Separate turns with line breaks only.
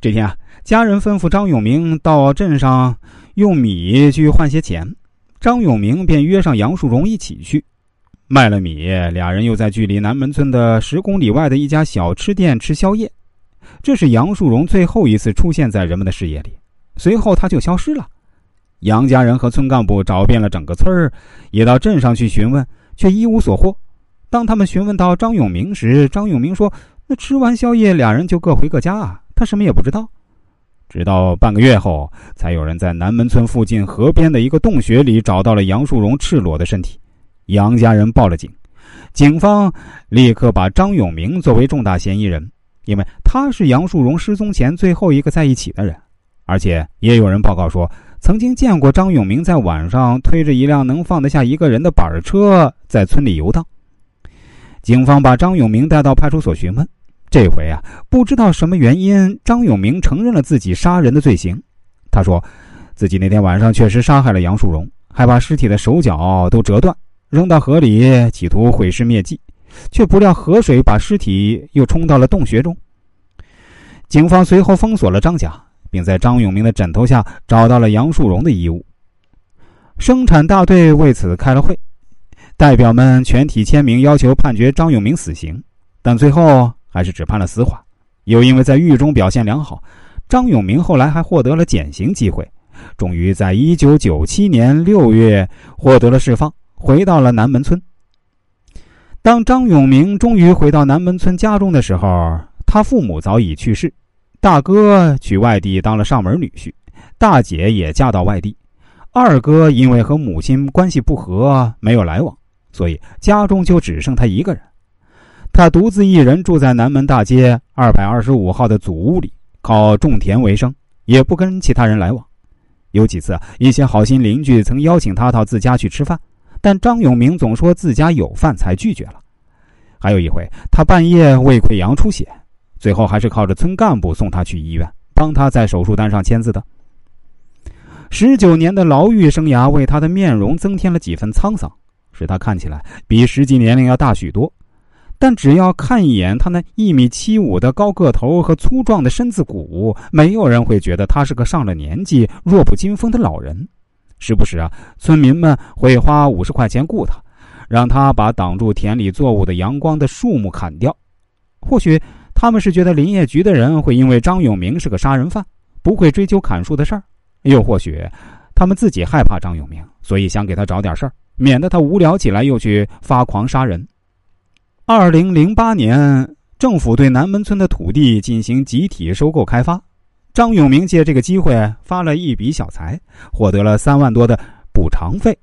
这天啊，家人吩咐张永明到镇上用米去换些钱，张永明便约上杨树荣一起去。卖了米，俩人又在距离南门村的十公里外的一家小吃店吃宵夜。这是杨树荣最后一次出现在人们的视野里，随后他就消失了。杨家人和村干部找遍了整个村儿，也到镇上去询问，却一无所获。当他们询问到张永明时，张永明说：“那吃完宵夜，俩人就各回各家啊。”他什么也不知道，直到半个月后，才有人在南门村附近河边的一个洞穴里找到了杨树荣赤裸的身体。杨家人报了警，警方立刻把张永明作为重大嫌疑人，因为他是杨树荣失踪前最后一个在一起的人，而且也有人报告说曾经见过张永明在晚上推着一辆能放得下一个人的板车在村里游荡。警方把张永明带到派出所询问。这回啊，不知道什么原因，张永明承认了自己杀人的罪行。他说，自己那天晚上确实杀害了杨树荣，还把尸体的手脚都折断，扔到河里，企图毁尸灭迹，却不料河水把尸体又冲到了洞穴中。警方随后封锁了张家，并在张永明的枕头下找到了杨树荣的衣物。生产大队为此开了会，代表们全体签名要求判决张永明死刑，但最后。还是只判了死缓，又因为在狱中表现良好，张永明后来还获得了减刑机会，终于在一九九七年六月获得了释放，回到了南门村。当张永明终于回到南门村家中的时候，他父母早已去世，大哥去外地当了上门女婿，大姐也嫁到外地，二哥因为和母亲关系不和没有来往，所以家中就只剩他一个人。他独自一人住在南门大街二百二十五号的祖屋里，靠种田为生，也不跟其他人来往。有几次，一些好心邻居曾邀请他到自家去吃饭，但张永明总说自家有饭，才拒绝了。还有一回，他半夜胃溃疡出血，最后还是靠着村干部送他去医院，帮他在手术单上签字的。十九年的牢狱生涯为他的面容增添了几分沧桑，使他看起来比实际年龄要大许多。但只要看一眼他那一米七五的高个头和粗壮的身子骨，没有人会觉得他是个上了年纪、弱不禁风的老人。时不时啊，村民们会花五十块钱雇他，让他把挡住田里作物的阳光的树木砍掉。或许他们是觉得林业局的人会因为张永明是个杀人犯，不会追究砍树的事儿；又或许他们自己害怕张永明，所以想给他找点事儿，免得他无聊起来又去发狂杀人。二零零八年，政府对南门村的土地进行集体收购开发，张永明借这个机会发了一笔小财，获得了三万多的补偿费。